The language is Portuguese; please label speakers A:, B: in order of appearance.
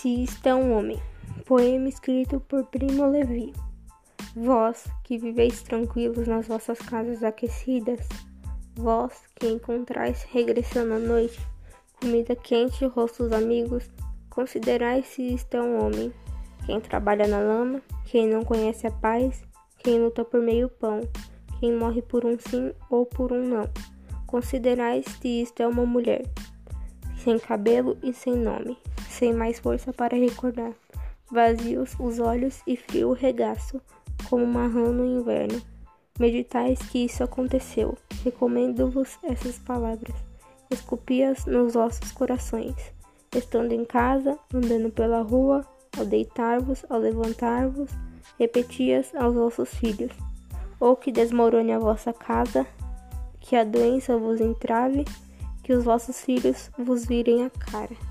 A: Se está um homem. Poema escrito por Primo Levi. Vós que viveis tranquilos nas vossas casas aquecidas, vós que encontrais regressando à noite comida quente e rostos amigos, considerai se está um homem. Quem trabalha na lama, quem não conhece a paz, quem luta por meio pão, quem morre por um sim ou por um não. Considerai se isto é uma mulher, sem cabelo e sem nome, sem mais força para recordar, vazios os olhos e frio o regaço, como uma rã no inverno. Meditais que isso aconteceu. Recomendo-vos essas palavras. Esculpi-as nos vossos corações. Estando em casa, andando pela rua, ao deitar-vos, ao levantar-vos, repeti-as aos vossos filhos. Ou que desmorone a vossa casa, que a doença vos entrave, que os vossos filhos vos virem a cara.